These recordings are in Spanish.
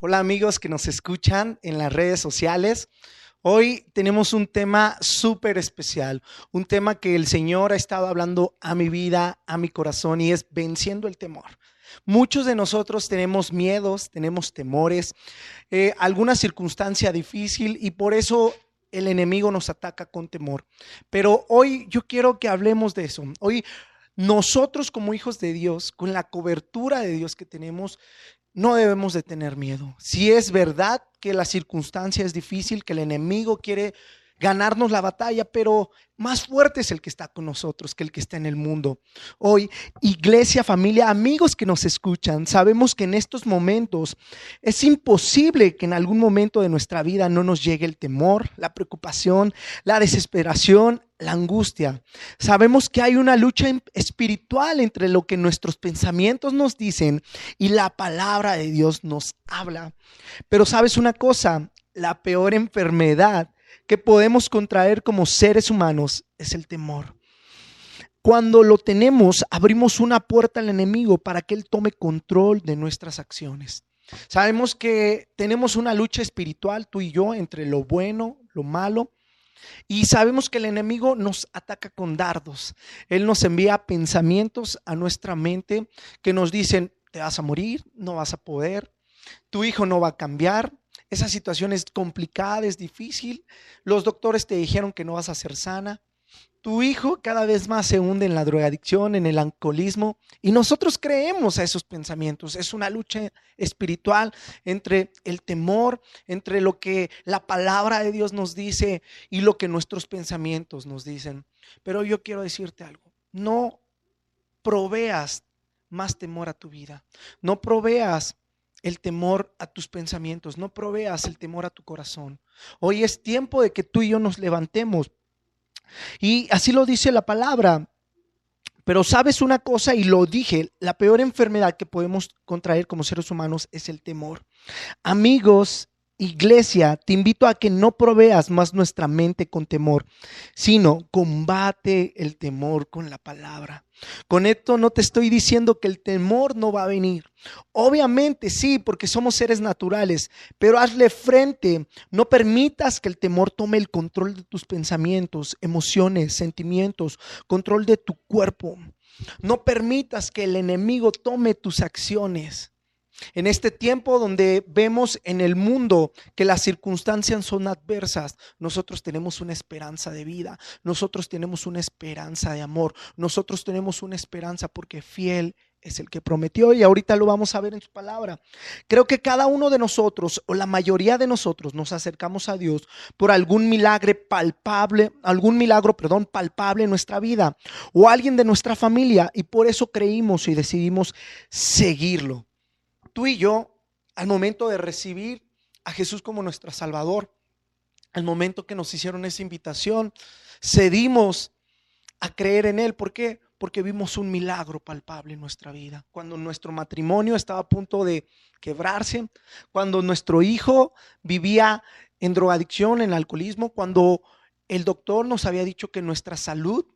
Hola amigos que nos escuchan en las redes sociales. Hoy tenemos un tema súper especial, un tema que el Señor ha estado hablando a mi vida, a mi corazón y es venciendo el temor. Muchos de nosotros tenemos miedos, tenemos temores, eh, alguna circunstancia difícil y por eso el enemigo nos ataca con temor. Pero hoy yo quiero que hablemos de eso. Hoy nosotros como hijos de Dios, con la cobertura de Dios que tenemos, no debemos de tener miedo. Si es verdad que la circunstancia es difícil, que el enemigo quiere ganarnos la batalla, pero más fuerte es el que está con nosotros que el que está en el mundo. Hoy, iglesia, familia, amigos que nos escuchan, sabemos que en estos momentos es imposible que en algún momento de nuestra vida no nos llegue el temor, la preocupación, la desesperación, la angustia. Sabemos que hay una lucha espiritual entre lo que nuestros pensamientos nos dicen y la palabra de Dios nos habla. Pero sabes una cosa, la peor enfermedad que podemos contraer como seres humanos es el temor. Cuando lo tenemos, abrimos una puerta al enemigo para que él tome control de nuestras acciones. Sabemos que tenemos una lucha espiritual, tú y yo, entre lo bueno, lo malo, y sabemos que el enemigo nos ataca con dardos. Él nos envía pensamientos a nuestra mente que nos dicen, te vas a morir, no vas a poder, tu hijo no va a cambiar, esa situación es complicada, es difícil. Los doctores te dijeron que no vas a ser sana. Tu hijo cada vez más se hunde en la drogadicción, en el alcoholismo, y nosotros creemos a esos pensamientos. Es una lucha espiritual entre el temor, entre lo que la palabra de Dios nos dice y lo que nuestros pensamientos nos dicen. Pero yo quiero decirte algo, no proveas más temor a tu vida, no proveas el temor a tus pensamientos, no proveas el temor a tu corazón. Hoy es tiempo de que tú y yo nos levantemos. Y así lo dice la palabra. Pero sabes una cosa, y lo dije, la peor enfermedad que podemos contraer como seres humanos es el temor. Amigos, Iglesia, te invito a que no proveas más nuestra mente con temor, sino combate el temor con la palabra. Con esto no te estoy diciendo que el temor no va a venir. Obviamente sí, porque somos seres naturales, pero hazle frente. No permitas que el temor tome el control de tus pensamientos, emociones, sentimientos, control de tu cuerpo. No permitas que el enemigo tome tus acciones. En este tiempo donde vemos en el mundo que las circunstancias son adversas, nosotros tenemos una esperanza de vida, nosotros tenemos una esperanza de amor, nosotros tenemos una esperanza porque fiel es el que prometió y ahorita lo vamos a ver en su palabra. Creo que cada uno de nosotros o la mayoría de nosotros nos acercamos a Dios por algún milagro palpable, algún milagro, perdón, palpable en nuestra vida o alguien de nuestra familia y por eso creímos y decidimos seguirlo tú y yo, al momento de recibir a Jesús como nuestro Salvador, al momento que nos hicieron esa invitación, cedimos a creer en Él. ¿Por qué? Porque vimos un milagro palpable en nuestra vida. Cuando nuestro matrimonio estaba a punto de quebrarse, cuando nuestro hijo vivía en drogadicción, en alcoholismo, cuando el doctor nos había dicho que nuestra salud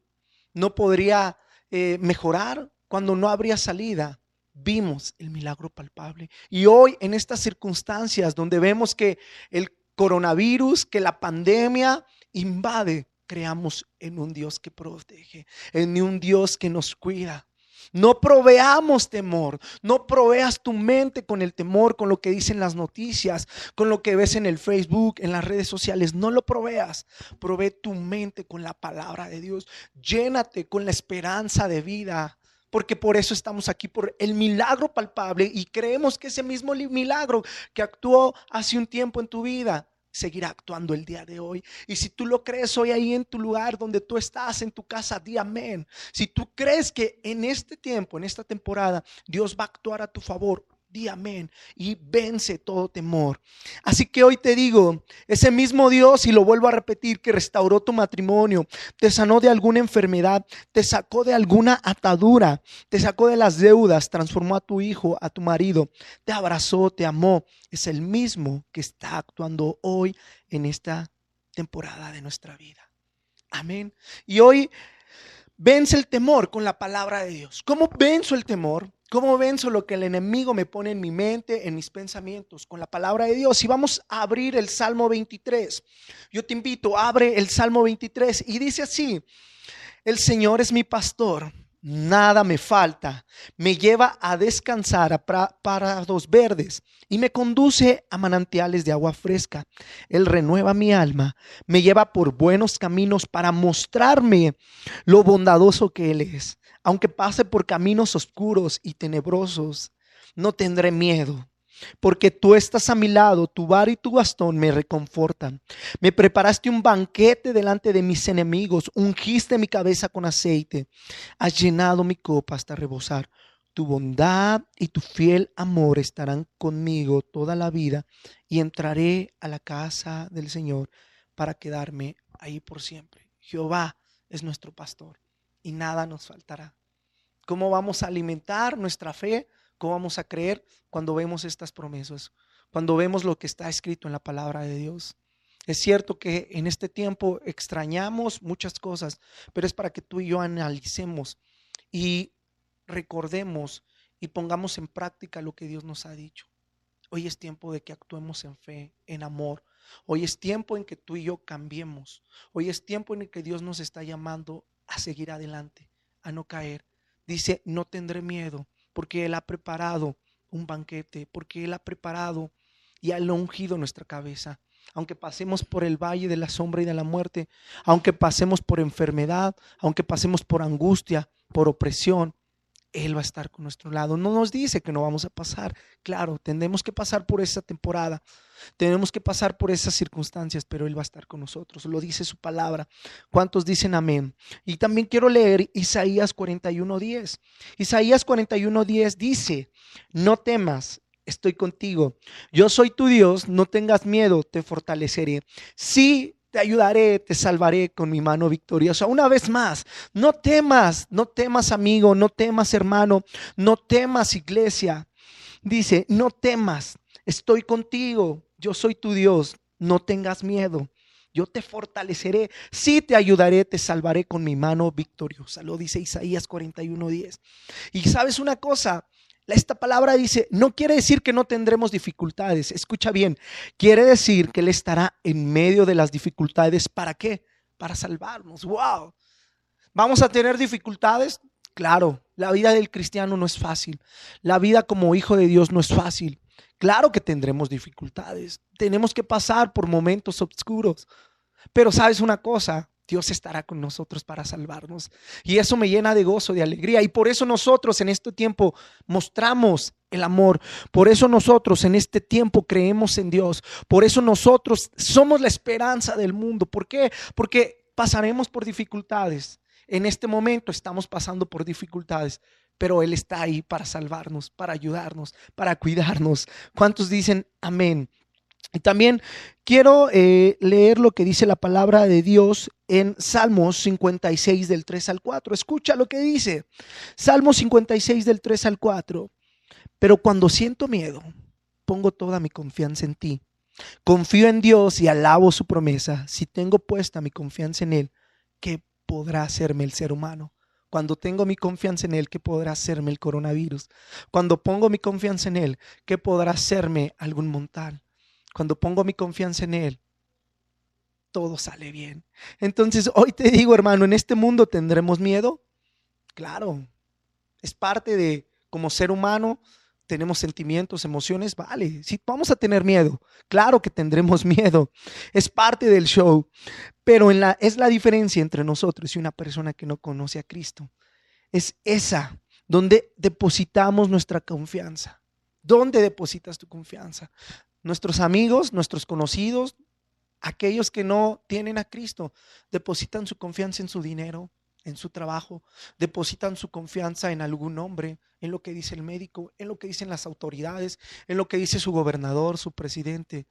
no podría eh, mejorar, cuando no habría salida vimos el milagro palpable. Y hoy en estas circunstancias donde vemos que el coronavirus, que la pandemia invade, creamos en un Dios que protege, en un Dios que nos cuida. No proveamos temor, no proveas tu mente con el temor, con lo que dicen las noticias, con lo que ves en el Facebook, en las redes sociales, no lo proveas. Provee tu mente con la palabra de Dios, llénate con la esperanza de vida porque por eso estamos aquí, por el milagro palpable y creemos que ese mismo milagro que actuó hace un tiempo en tu vida seguirá actuando el día de hoy. Y si tú lo crees hoy ahí en tu lugar donde tú estás, en tu casa, di amén. Si tú crees que en este tiempo, en esta temporada, Dios va a actuar a tu favor, di amén y vence todo temor. Así que hoy te digo, ese mismo Dios, y lo vuelvo a repetir, que restauró tu matrimonio, te sanó de alguna enfermedad, te sacó de alguna atadura, te sacó de las deudas, transformó a tu hijo, a tu marido, te abrazó, te amó, es el mismo que está actuando hoy en esta temporada de nuestra vida. Amén. Y hoy vence el temor con la palabra de Dios. ¿Cómo venzo el temor? ¿Cómo venzo lo que el enemigo me pone en mi mente, en mis pensamientos? Con la palabra de Dios. Y vamos a abrir el Salmo 23. Yo te invito, abre el Salmo 23 y dice así, el Señor es mi pastor nada me falta. Me lleva a descansar a parados verdes y me conduce a manantiales de agua fresca. Él renueva mi alma, me lleva por buenos caminos para mostrarme lo bondadoso que Él es. Aunque pase por caminos oscuros y tenebrosos, no tendré miedo porque tú estás a mi lado, tu bar y tu bastón me reconfortan. Me preparaste un banquete delante de mis enemigos, ungiste mi cabeza con aceite, has llenado mi copa hasta rebosar. Tu bondad y tu fiel amor estarán conmigo toda la vida y entraré a la casa del Señor para quedarme ahí por siempre. Jehová es nuestro pastor y nada nos faltará. ¿Cómo vamos a alimentar nuestra fe? ¿Cómo vamos a creer cuando vemos estas promesas? Cuando vemos lo que está escrito en la palabra de Dios. Es cierto que en este tiempo extrañamos muchas cosas, pero es para que tú y yo analicemos y recordemos y pongamos en práctica lo que Dios nos ha dicho. Hoy es tiempo de que actuemos en fe, en amor. Hoy es tiempo en que tú y yo cambiemos. Hoy es tiempo en el que Dios nos está llamando a seguir adelante, a no caer. Dice, no tendré miedo, porque Él ha preparado un banquete, porque Él ha preparado y ha ungido nuestra cabeza. Aunque pasemos por el valle de la sombra y de la muerte, aunque pasemos por enfermedad, aunque pasemos por angustia, por opresión, él va a estar con nuestro lado. No nos dice que no vamos a pasar. Claro, tendremos que pasar por esa temporada. Tenemos que pasar por esas circunstancias, pero Él va a estar con nosotros. Lo dice su palabra. ¿Cuántos dicen amén? Y también quiero leer Isaías 41.10. Isaías 41.10 dice, no temas, estoy contigo. Yo soy tu Dios, no tengas miedo, te fortaleceré. Sí, te ayudaré, te salvaré con mi mano victoriosa. Una vez más, no temas, no temas amigo, no temas hermano, no temas iglesia. Dice, no temas, estoy contigo, yo soy tu Dios, no tengas miedo. Yo te fortaleceré, sí te ayudaré, te salvaré con mi mano victoriosa. Lo dice Isaías 41:10. Y sabes una cosa, esta palabra dice, no quiere decir que no tendremos dificultades. Escucha bien, quiere decir que Él estará en medio de las dificultades. ¿Para qué? Para salvarnos. ¡Wow! ¿Vamos a tener dificultades? Claro, la vida del cristiano no es fácil. La vida como hijo de Dios no es fácil. Claro que tendremos dificultades. Tenemos que pasar por momentos oscuros. Pero sabes una cosa, Dios estará con nosotros para salvarnos. Y eso me llena de gozo, de alegría. Y por eso nosotros en este tiempo mostramos el amor. Por eso nosotros en este tiempo creemos en Dios. Por eso nosotros somos la esperanza del mundo. ¿Por qué? Porque pasaremos por dificultades. En este momento estamos pasando por dificultades, pero Él está ahí para salvarnos, para ayudarnos, para cuidarnos. ¿Cuántos dicen amén? Y también quiero eh, leer lo que dice la palabra de Dios en Salmos 56 del 3 al 4. Escucha lo que dice. Salmos 56 del 3 al 4. Pero cuando siento miedo, pongo toda mi confianza en ti. Confío en Dios y alabo su promesa. Si tengo puesta mi confianza en Él, ¿qué podrá hacerme el ser humano? Cuando tengo mi confianza en Él, ¿qué podrá hacerme el coronavirus? Cuando pongo mi confianza en Él, ¿qué podrá hacerme algún montal? Cuando pongo mi confianza en Él, todo sale bien. Entonces, hoy te digo, hermano, en este mundo tendremos miedo. Claro, es parte de, como ser humano, tenemos sentimientos, emociones, vale, sí, vamos a tener miedo. Claro que tendremos miedo. Es parte del show. Pero en la, es la diferencia entre nosotros y una persona que no conoce a Cristo. Es esa donde depositamos nuestra confianza. ¿Dónde depositas tu confianza? Nuestros amigos, nuestros conocidos, aquellos que no tienen a Cristo, depositan su confianza en su dinero, en su trabajo, depositan su confianza en algún hombre, en lo que dice el médico, en lo que dicen las autoridades, en lo que dice su gobernador, su presidente.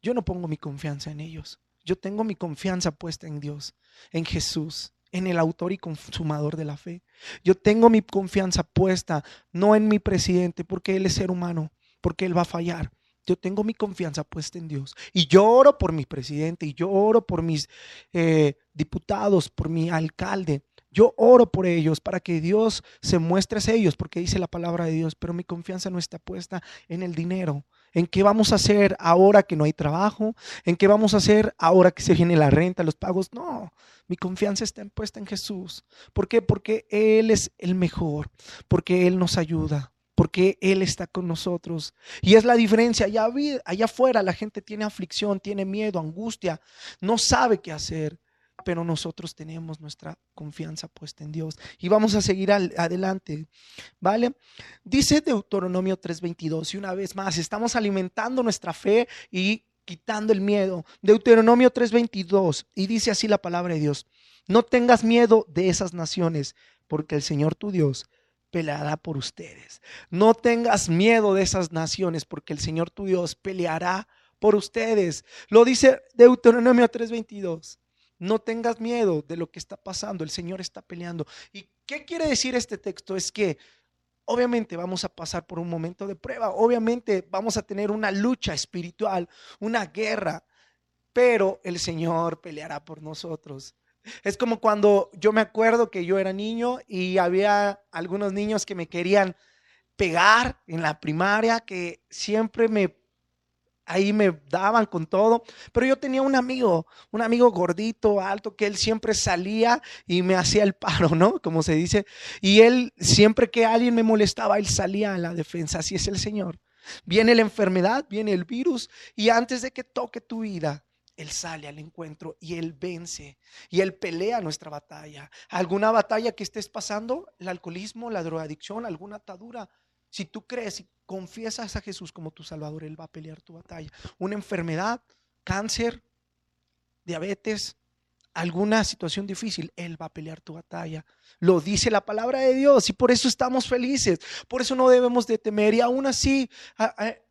Yo no pongo mi confianza en ellos. Yo tengo mi confianza puesta en Dios, en Jesús, en el autor y consumador de la fe. Yo tengo mi confianza puesta no en mi presidente, porque él es ser humano, porque él va a fallar. Yo tengo mi confianza puesta en Dios. Y yo oro por mi presidente, y yo oro por mis eh, diputados, por mi alcalde. Yo oro por ellos para que Dios se muestre a ellos, porque dice la palabra de Dios, pero mi confianza no está puesta en el dinero. ¿En qué vamos a hacer ahora que no hay trabajo? ¿En qué vamos a hacer ahora que se viene la renta, los pagos? No, mi confianza está puesta en Jesús. ¿Por qué? Porque Él es el mejor, porque Él nos ayuda, porque Él está con nosotros. Y es la diferencia. Allá, afuera la gente tiene aflicción, tiene miedo, angustia, no sabe qué hacer pero nosotros tenemos nuestra confianza puesta en Dios y vamos a seguir adelante, ¿vale? Dice Deuteronomio 3:22 y una vez más, estamos alimentando nuestra fe y quitando el miedo. Deuteronomio 3:22 y dice así la palabra de Dios, no tengas miedo de esas naciones, porque el Señor tu Dios peleará por ustedes. No tengas miedo de esas naciones, porque el Señor tu Dios peleará por ustedes. Lo dice Deuteronomio 3:22. No tengas miedo de lo que está pasando, el Señor está peleando. ¿Y qué quiere decir este texto? Es que obviamente vamos a pasar por un momento de prueba, obviamente vamos a tener una lucha espiritual, una guerra, pero el Señor peleará por nosotros. Es como cuando yo me acuerdo que yo era niño y había algunos niños que me querían pegar en la primaria, que siempre me ahí me daban con todo, pero yo tenía un amigo, un amigo gordito, alto, que él siempre salía y me hacía el paro, ¿no? Como se dice, y él siempre que alguien me molestaba, él salía a la defensa, así es el Señor. Viene la enfermedad, viene el virus, y antes de que toque tu vida, él sale al encuentro y Él vence y Él pelea nuestra batalla. ¿Alguna batalla que estés pasando? El alcoholismo, la drogadicción, alguna atadura. Si tú crees y confiesas a Jesús como tu Salvador, Él va a pelear tu batalla. Una enfermedad, cáncer, diabetes, alguna situación difícil, Él va a pelear tu batalla. Lo dice la palabra de Dios y por eso estamos felices. Por eso no debemos de temer. Y aún así,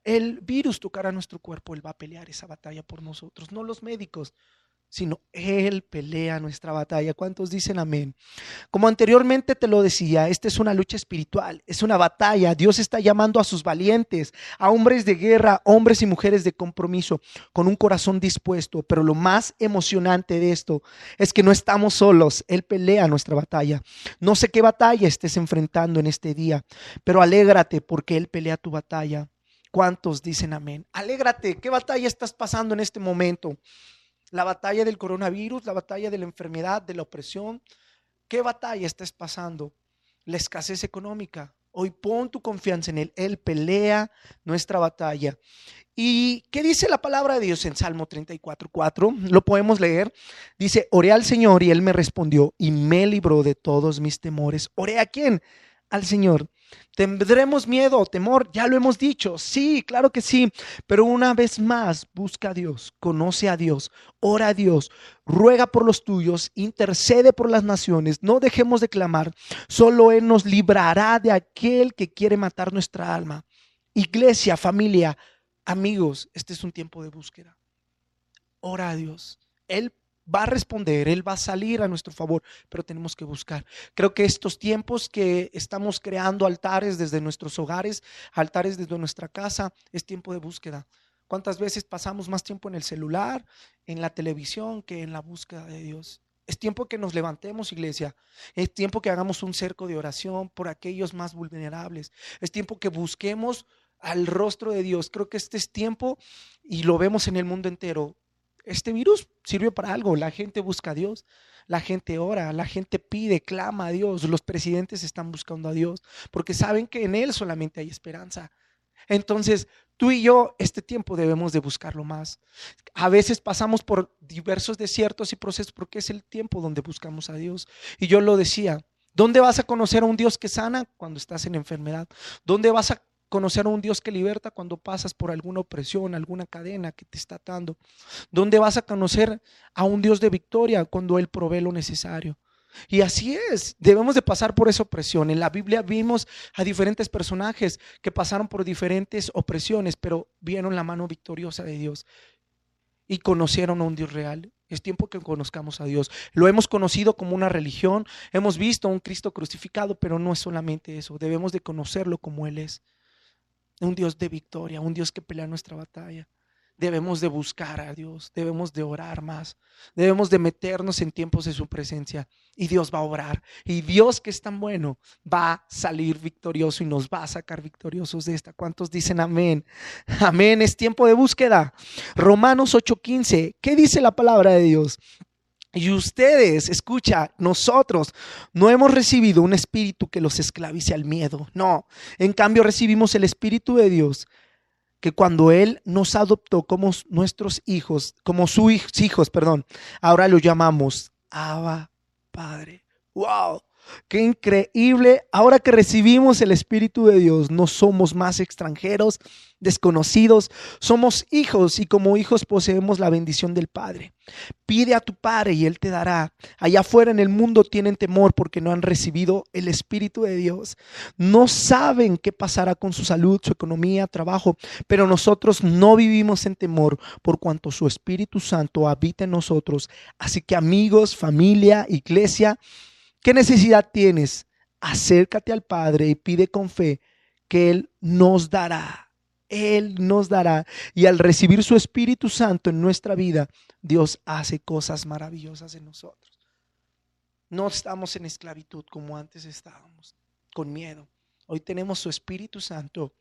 el virus tocará nuestro cuerpo. Él va a pelear esa batalla por nosotros, no los médicos sino Él pelea nuestra batalla. ¿Cuántos dicen amén? Como anteriormente te lo decía, esta es una lucha espiritual, es una batalla. Dios está llamando a sus valientes, a hombres de guerra, hombres y mujeres de compromiso, con un corazón dispuesto. Pero lo más emocionante de esto es que no estamos solos, Él pelea nuestra batalla. No sé qué batalla estés enfrentando en este día, pero alégrate porque Él pelea tu batalla. ¿Cuántos dicen amén? Alégrate, ¿qué batalla estás pasando en este momento? La batalla del coronavirus, la batalla de la enfermedad, de la opresión. ¿Qué batalla estás pasando? La escasez económica. Hoy pon tu confianza en Él. Él pelea nuestra batalla. ¿Y qué dice la palabra de Dios en Salmo 34, 4? Lo podemos leer. Dice, oré al Señor y Él me respondió y me libró de todos mis temores. ¿Oré a quién? Al Señor. ¿Tendremos miedo o temor? Ya lo hemos dicho. Sí, claro que sí. Pero una vez más, busca a Dios, conoce a Dios, ora a Dios, ruega por los tuyos, intercede por las naciones. No dejemos de clamar. Solo Él nos librará de aquel que quiere matar nuestra alma. Iglesia, familia, amigos, este es un tiempo de búsqueda. Ora a Dios. Él va a responder, Él va a salir a nuestro favor, pero tenemos que buscar. Creo que estos tiempos que estamos creando altares desde nuestros hogares, altares desde nuestra casa, es tiempo de búsqueda. ¿Cuántas veces pasamos más tiempo en el celular, en la televisión, que en la búsqueda de Dios? Es tiempo que nos levantemos, iglesia. Es tiempo que hagamos un cerco de oración por aquellos más vulnerables. Es tiempo que busquemos al rostro de Dios. Creo que este es tiempo, y lo vemos en el mundo entero, este virus sirvió para algo. La gente busca a Dios, la gente ora, la gente pide, clama a Dios. Los presidentes están buscando a Dios porque saben que en Él solamente hay esperanza. Entonces, tú y yo este tiempo debemos de buscarlo más. A veces pasamos por diversos desiertos y procesos porque es el tiempo donde buscamos a Dios. Y yo lo decía, ¿dónde vas a conocer a un Dios que sana cuando estás en enfermedad? ¿Dónde vas a conocer a un Dios que liberta cuando pasas por alguna opresión, alguna cadena que te está atando. ¿Dónde vas a conocer a un Dios de victoria cuando Él provee lo necesario? Y así es, debemos de pasar por esa opresión. En la Biblia vimos a diferentes personajes que pasaron por diferentes opresiones, pero vieron la mano victoriosa de Dios y conocieron a un Dios real. Es tiempo que conozcamos a Dios. Lo hemos conocido como una religión, hemos visto a un Cristo crucificado, pero no es solamente eso, debemos de conocerlo como Él es un Dios de victoria, un Dios que pelea nuestra batalla. debemos de buscar a Dios, debemos de orar más, debemos de meternos en tiempos de su presencia y Dios va a obrar. Y Dios que es tan bueno va a salir victorioso y nos va a sacar victoriosos de esta. ¿Cuántos dicen amén? Amén, es tiempo de búsqueda. Romanos 8:15, ¿qué dice la palabra de Dios? Y ustedes, escucha, nosotros no hemos recibido un espíritu que los esclavice al miedo. No, en cambio recibimos el espíritu de Dios que cuando Él nos adoptó como nuestros hijos, como sus hijos, perdón, ahora lo llamamos Abba Padre. ¡Wow! Qué increíble. Ahora que recibimos el Espíritu de Dios, no somos más extranjeros, desconocidos, somos hijos y como hijos poseemos la bendición del Padre. Pide a tu Padre y Él te dará. Allá afuera en el mundo tienen temor porque no han recibido el Espíritu de Dios. No saben qué pasará con su salud, su economía, trabajo, pero nosotros no vivimos en temor por cuanto su Espíritu Santo habita en nosotros. Así que amigos, familia, iglesia, ¿Qué necesidad tienes? Acércate al Padre y pide con fe que Él nos dará. Él nos dará. Y al recibir su Espíritu Santo en nuestra vida, Dios hace cosas maravillosas en nosotros. No estamos en esclavitud como antes estábamos, con miedo. Hoy tenemos su Espíritu Santo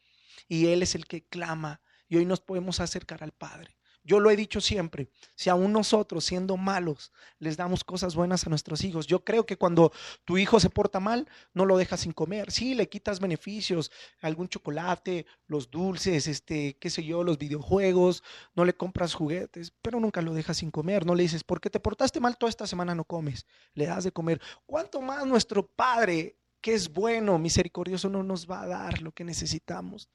y Él es el que clama y hoy nos podemos acercar al Padre. Yo lo he dicho siempre, si aún nosotros siendo malos les damos cosas buenas a nuestros hijos, yo creo que cuando tu hijo se porta mal, no lo dejas sin comer. Sí, le quitas beneficios, algún chocolate, los dulces, este, qué sé yo, los videojuegos, no le compras juguetes, pero nunca lo dejas sin comer. No le dices, porque te portaste mal toda esta semana no comes, le das de comer. ¿Cuánto más nuestro Padre, que es bueno, misericordioso, no nos va a dar lo que necesitamos?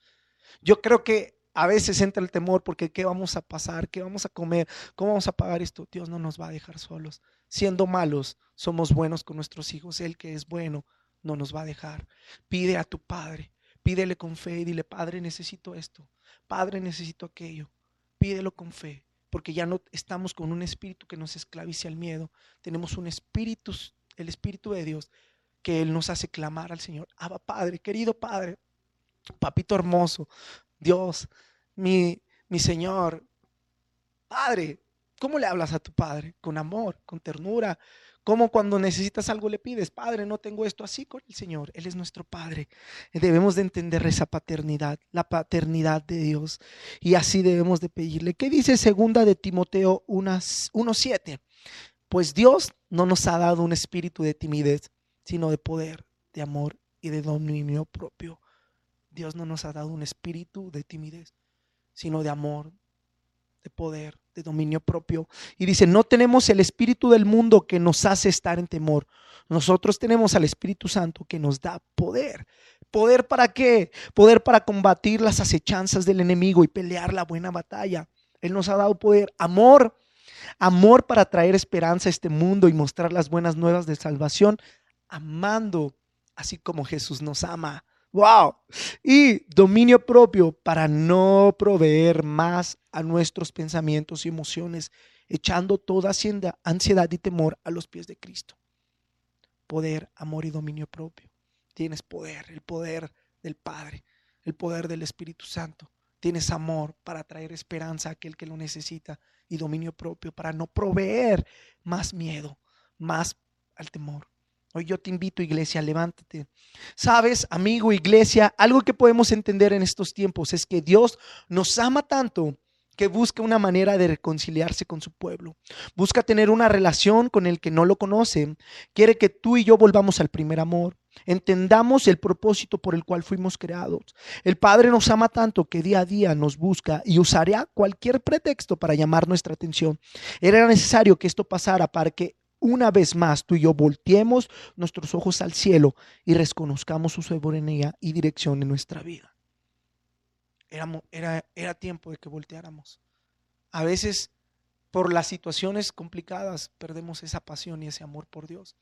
Yo creo que a veces entra el temor porque ¿qué vamos a pasar? ¿Qué vamos a comer? ¿Cómo vamos a pagar esto? Dios no nos va a dejar solos. Siendo malos, somos buenos con nuestros hijos. Él que es bueno no nos va a dejar. Pide a tu Padre, pídele con fe y dile, Padre, necesito esto. Padre, necesito aquello. Pídelo con fe, porque ya no estamos con un espíritu que nos esclavice al miedo. Tenemos un espíritu, el espíritu de Dios, que Él nos hace clamar al Señor. Abba, Padre, querido Padre, papito hermoso, Dios, mi, mi Señor, Padre, ¿cómo le hablas a tu Padre? Con amor, con ternura. Como cuando necesitas algo le pides, Padre, no tengo esto así con el Señor. Él es nuestro Padre. Debemos de entender esa paternidad, la paternidad de Dios. Y así debemos de pedirle. ¿Qué dice segunda de Timoteo 1.7? Pues Dios no nos ha dado un espíritu de timidez, sino de poder, de amor y de dominio propio. Dios no nos ha dado un espíritu de timidez, sino de amor, de poder, de dominio propio. Y dice, no tenemos el espíritu del mundo que nos hace estar en temor. Nosotros tenemos al Espíritu Santo que nos da poder. ¿Poder para qué? Poder para combatir las acechanzas del enemigo y pelear la buena batalla. Él nos ha dado poder, amor, amor para traer esperanza a este mundo y mostrar las buenas nuevas de salvación, amando así como Jesús nos ama. Wow. Y dominio propio para no proveer más a nuestros pensamientos y emociones, echando toda ansiedad y temor a los pies de Cristo. Poder, amor y dominio propio. Tienes poder, el poder del Padre, el poder del Espíritu Santo. Tienes amor para traer esperanza a aquel que lo necesita y dominio propio para no proveer más miedo, más al temor. Hoy yo te invito, iglesia, levántate. Sabes, amigo, iglesia, algo que podemos entender en estos tiempos es que Dios nos ama tanto que busca una manera de reconciliarse con su pueblo. Busca tener una relación con el que no lo conoce. Quiere que tú y yo volvamos al primer amor. Entendamos el propósito por el cual fuimos creados. El Padre nos ama tanto que día a día nos busca y usará cualquier pretexto para llamar nuestra atención. Era necesario que esto pasara para que una vez más tú y yo volteemos nuestros ojos al cielo y reconozcamos su soberanía y dirección en nuestra vida. Era, era tiempo de que volteáramos. A veces por las situaciones complicadas perdemos esa pasión y ese amor por Dios.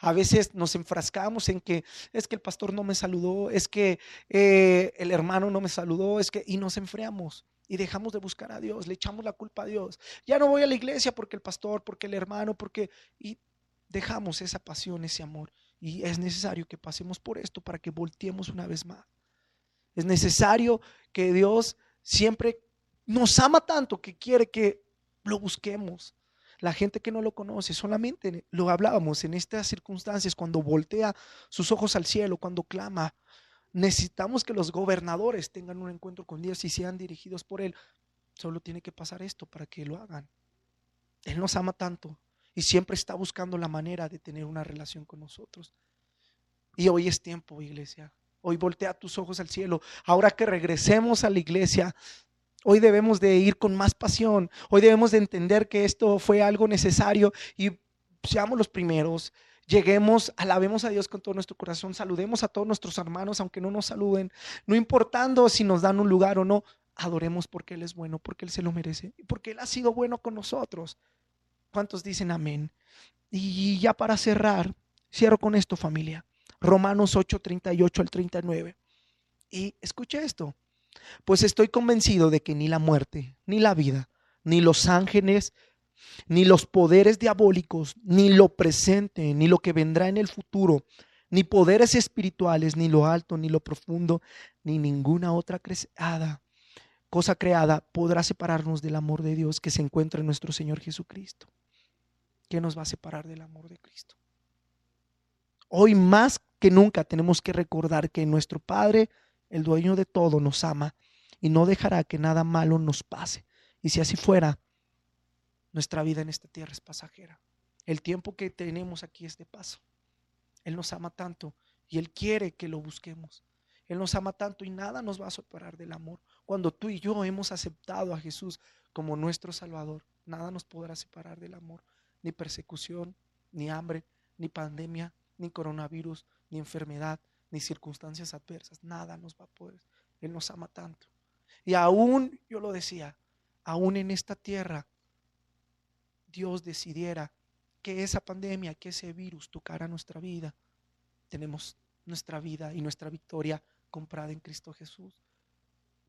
A veces nos enfrascamos en que es que el pastor no me saludó, es que eh, el hermano no me saludó, es que y nos enfriamos y dejamos de buscar a Dios, le echamos la culpa a Dios. Ya no voy a la iglesia porque el pastor, porque el hermano, porque... Y dejamos esa pasión, ese amor. Y es necesario que pasemos por esto para que volteemos una vez más. Es necesario que Dios siempre nos ama tanto que quiere que lo busquemos. La gente que no lo conoce, solamente lo hablábamos en estas circunstancias, cuando voltea sus ojos al cielo, cuando clama. Necesitamos que los gobernadores tengan un encuentro con Dios y sean dirigidos por Él. Solo tiene que pasar esto para que lo hagan. Él nos ama tanto y siempre está buscando la manera de tener una relación con nosotros. Y hoy es tiempo, iglesia. Hoy voltea tus ojos al cielo. Ahora que regresemos a la iglesia, Hoy debemos de ir con más pasión. Hoy debemos de entender que esto fue algo necesario y seamos los primeros. Lleguemos, alabemos a Dios con todo nuestro corazón, saludemos a todos nuestros hermanos, aunque no nos saluden, no importando si nos dan un lugar o no, adoremos porque Él es bueno, porque Él se lo merece porque Él ha sido bueno con nosotros. ¿Cuántos dicen amén? Y ya para cerrar, cierro con esto familia. Romanos 8, 38 al 39. Y escucha esto. Pues estoy convencido de que ni la muerte, ni la vida, ni los ángeles, ni los poderes diabólicos, ni lo presente, ni lo que vendrá en el futuro, ni poderes espirituales, ni lo alto, ni lo profundo, ni ninguna otra creada, cosa creada podrá separarnos del amor de Dios que se encuentra en nuestro Señor Jesucristo. ¿Qué nos va a separar del amor de Cristo? Hoy más que nunca tenemos que recordar que nuestro Padre el dueño de todo, nos ama y no dejará que nada malo nos pase. Y si así fuera, nuestra vida en esta tierra es pasajera. El tiempo que tenemos aquí es de paso. Él nos ama tanto y Él quiere que lo busquemos. Él nos ama tanto y nada nos va a separar del amor. Cuando tú y yo hemos aceptado a Jesús como nuestro Salvador, nada nos podrá separar del amor. Ni persecución, ni hambre, ni pandemia, ni coronavirus, ni enfermedad, ni circunstancias adversas, nada nos va a poder. Él nos ama tanto. Y aún, yo lo decía, aún en esta tierra, Dios decidiera que esa pandemia, que ese virus tocara nuestra vida, tenemos nuestra vida y nuestra victoria comprada en Cristo Jesús.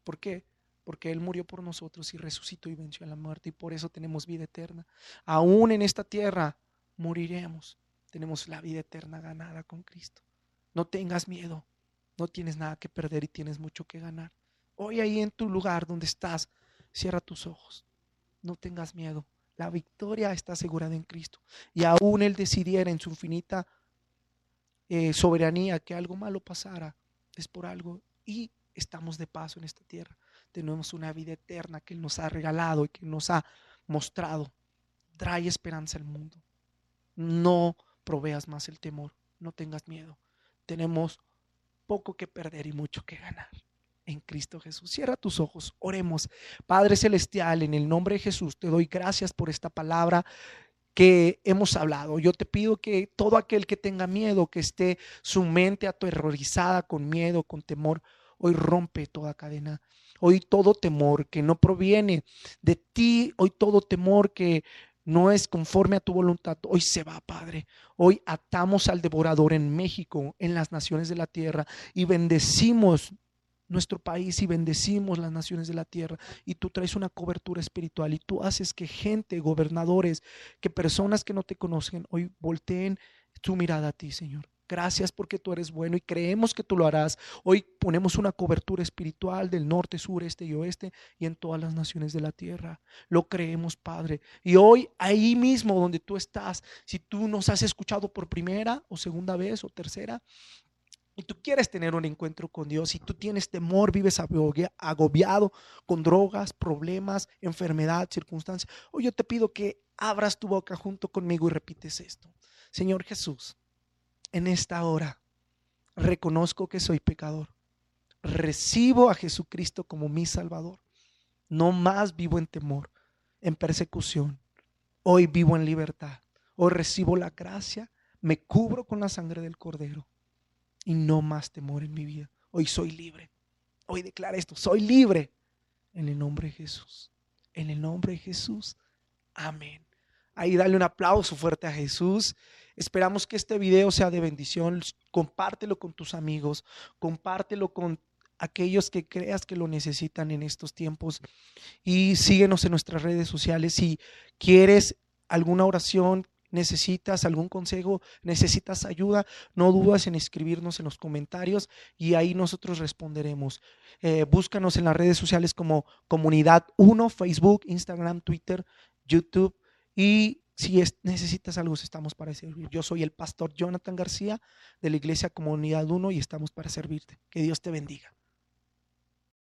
¿Por qué? Porque Él murió por nosotros y resucitó y venció a la muerte y por eso tenemos vida eterna. Aún en esta tierra moriremos, tenemos la vida eterna ganada con Cristo. No tengas miedo. No tienes nada que perder y tienes mucho que ganar. Hoy ahí en tu lugar donde estás, cierra tus ojos. No tengas miedo. La victoria está asegurada en Cristo. Y aún Él decidiera en su infinita eh, soberanía que algo malo pasara, es por algo. Y estamos de paso en esta tierra. Tenemos una vida eterna que Él nos ha regalado y que nos ha mostrado. Trae esperanza al mundo. No proveas más el temor. No tengas miedo tenemos poco que perder y mucho que ganar en Cristo Jesús. Cierra tus ojos, oremos. Padre Celestial, en el nombre de Jesús, te doy gracias por esta palabra que hemos hablado. Yo te pido que todo aquel que tenga miedo, que esté su mente aterrorizada con miedo, con temor, hoy rompe toda cadena. Hoy todo temor que no proviene de ti, hoy todo temor que no es conforme a tu voluntad, hoy se va, Padre. Hoy atamos al devorador en México, en las naciones de la tierra, y bendecimos nuestro país y bendecimos las naciones de la tierra. Y tú traes una cobertura espiritual y tú haces que gente, gobernadores, que personas que no te conocen, hoy volteen tu mirada a ti, Señor. Gracias porque tú eres bueno y creemos que tú lo harás. Hoy ponemos una cobertura espiritual del norte, sur, este y oeste y en todas las naciones de la tierra. Lo creemos, Padre. Y hoy, ahí mismo donde tú estás, si tú nos has escuchado por primera o segunda vez o tercera, y tú quieres tener un encuentro con Dios, y tú tienes temor, vives agobiado con drogas, problemas, enfermedad, circunstancias, hoy yo te pido que abras tu boca junto conmigo y repites esto. Señor Jesús, en esta hora reconozco que soy pecador. Recibo a Jesucristo como mi Salvador. No más vivo en temor, en persecución. Hoy vivo en libertad. Hoy recibo la gracia, me cubro con la sangre del Cordero y no más temor en mi vida. Hoy soy libre. Hoy declara esto, soy libre en el nombre de Jesús. En el nombre de Jesús. Amén. Ahí dale un aplauso fuerte a Jesús. Esperamos que este video sea de bendición. Compártelo con tus amigos, compártelo con aquellos que creas que lo necesitan en estos tiempos y síguenos en nuestras redes sociales. Si quieres alguna oración, necesitas algún consejo, necesitas ayuda, no dudas en escribirnos en los comentarios y ahí nosotros responderemos. Eh, búscanos en las redes sociales como Comunidad 1, Facebook, Instagram, Twitter, YouTube y si necesitas algo, estamos para servir. Yo soy el pastor Jonathan García de la Iglesia Comunidad 1 y estamos para servirte. Que Dios te bendiga.